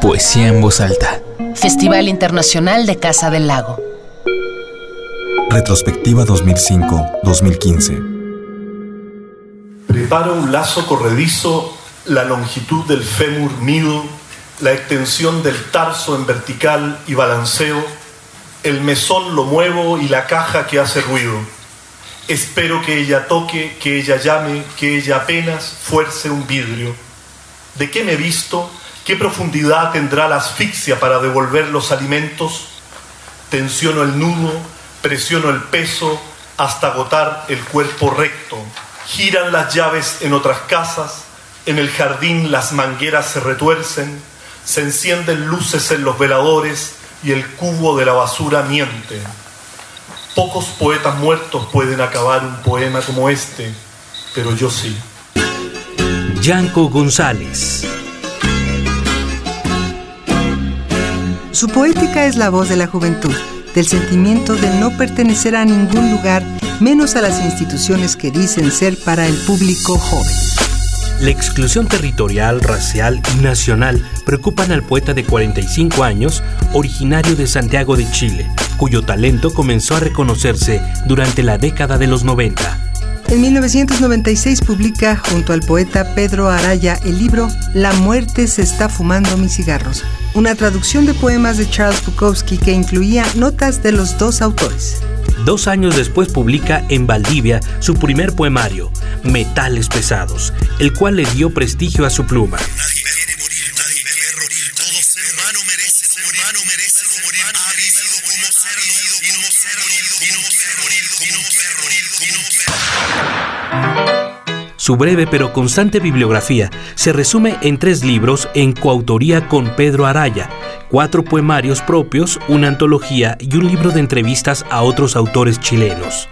Poesía en voz alta. Festival Internacional de Casa del Lago. Retrospectiva 2005-2015. Preparo un lazo corredizo, la longitud del fémur mido, la extensión del tarso en vertical y balanceo, el mesón lo muevo y la caja que hace ruido. Espero que ella toque, que ella llame, que ella apenas fuerce un vidrio. ¿De qué me he visto? ¿Qué profundidad tendrá la asfixia para devolver los alimentos? Tensiono el nudo, presiono el peso hasta agotar el cuerpo recto. Giran las llaves en otras casas, en el jardín las mangueras se retuercen, se encienden luces en los veladores y el cubo de la basura miente. Pocos poetas muertos pueden acabar un poema como este, pero yo sí. Yanko González. Su poética es la voz de la juventud, del sentimiento de no pertenecer a ningún lugar, menos a las instituciones que dicen ser para el público joven. La exclusión territorial, racial y nacional preocupan al poeta de 45 años, originario de Santiago de Chile, cuyo talento comenzó a reconocerse durante la década de los 90. En 1996 publica junto al poeta Pedro Araya el libro La muerte se está fumando mis cigarros, una traducción de poemas de Charles Bukowski que incluía notas de los dos autores. Dos años después publica en Valdivia su primer poemario, Metales Pesados, el cual le dio prestigio a su pluma. Su breve pero constante bibliografía se resume en tres libros en coautoría con Pedro Araya, cuatro poemarios propios, una antología y un libro de entrevistas a otros autores chilenos.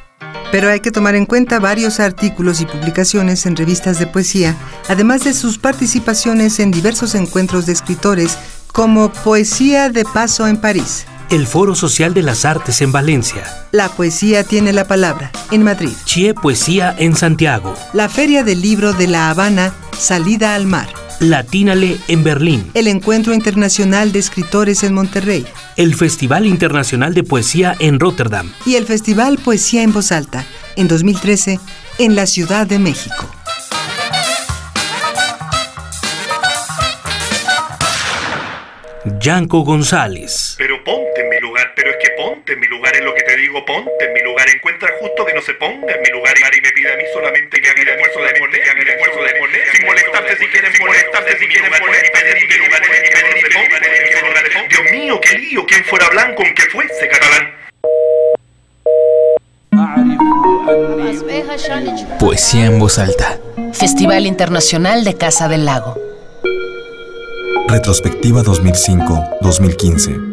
Pero hay que tomar en cuenta varios artículos y publicaciones en revistas de poesía, además de sus participaciones en diversos encuentros de escritores, como Poesía de Paso en París, el Foro Social de las Artes en Valencia. La poesía tiene la palabra en Madrid. Chie Poesía en Santiago. La Feria del Libro de La Habana, Salida al Mar. Latínale en Berlín. El Encuentro Internacional de Escritores en Monterrey. El Festival Internacional de Poesía en Rotterdam. Y el Festival Poesía en Voz Alta, en 2013, en la Ciudad de México. Yanko González. Pero ponte en mi lugar, pero es que ponte en mi lugar, es lo que te digo, ponte en mi lugar. Encuentra justo que no se ponga en mi lugar y me pide a mí solamente que haga el esfuerzo de poner, que haga el esfuerzo de poner, sin molestarte si quieren molestarte si quieren molestarte si quieren lugar, Dios mío, qué lío, quien fuera blanco aunque fuese catalán. Poesía en voz alta. Festival Internacional de Casa del Lago. Retrospectiva 2005-2015.